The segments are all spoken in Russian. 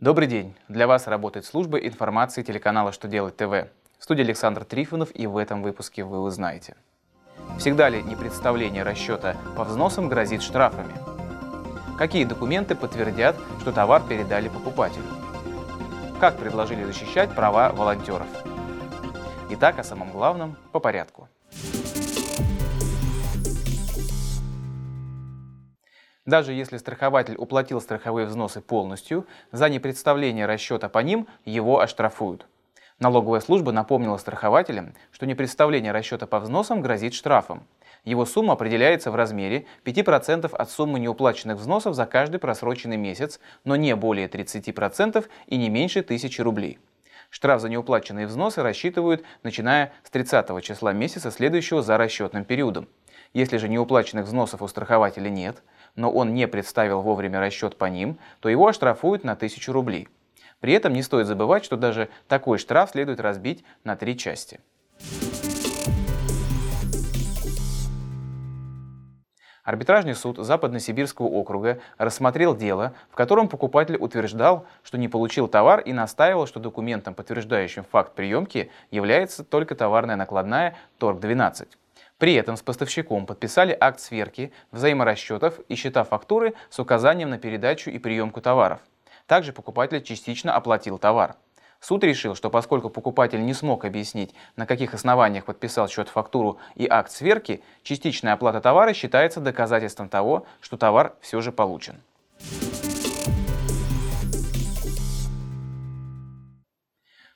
Добрый день! Для вас работает служба информации телеканала «Что делать ТВ». В студии Александр Трифонов и в этом выпуске вы узнаете. Всегда ли непредставление расчета по взносам грозит штрафами? Какие документы подтвердят, что товар передали покупателю? Как предложили защищать права волонтеров? Итак, о самом главном по порядку. Даже если страхователь уплатил страховые взносы полностью, за непредставление расчета по ним его оштрафуют. Налоговая служба напомнила страхователям, что непредставление расчета по взносам грозит штрафом. Его сумма определяется в размере 5% от суммы неуплаченных взносов за каждый просроченный месяц, но не более 30% и не меньше 1000 рублей. Штраф за неуплаченные взносы рассчитывают, начиная с 30 числа месяца, следующего за расчетным периодом. Если же неуплаченных взносов у страхователя нет – но он не представил вовремя расчет по ним, то его оштрафуют на 1000 рублей. При этом не стоит забывать, что даже такой штраф следует разбить на три части. Арбитражный суд Западно-Сибирского округа рассмотрел дело, в котором покупатель утверждал, что не получил товар и настаивал, что документом, подтверждающим факт приемки, является только товарная накладная торг-12. При этом с поставщиком подписали акт сверки, взаиморасчетов и счета фактуры с указанием на передачу и приемку товаров. Также покупатель частично оплатил товар. Суд решил, что поскольку покупатель не смог объяснить, на каких основаниях подписал счет-фактуру и акт сверки, частичная оплата товара считается доказательством того, что товар все же получен.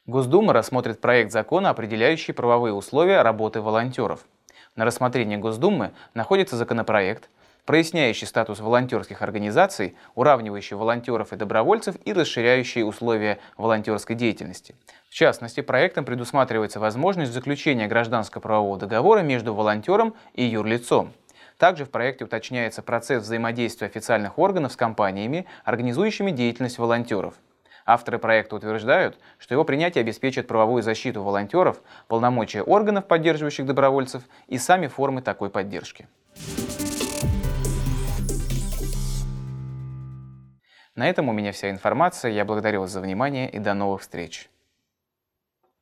Госдума рассмотрит проект закона, определяющий правовые условия работы волонтеров. На рассмотрении Госдумы находится законопроект, проясняющий статус волонтерских организаций, уравнивающий волонтеров и добровольцев и расширяющий условия волонтерской деятельности. В частности, проектом предусматривается возможность заключения гражданско-правового договора между волонтером и юрлицом. Также в проекте уточняется процесс взаимодействия официальных органов с компаниями, организующими деятельность волонтеров. Авторы проекта утверждают, что его принятие обеспечит правовую защиту волонтеров, полномочия органов, поддерживающих добровольцев, и сами формы такой поддержки. На этом у меня вся информация. Я благодарю вас за внимание и до новых встреч.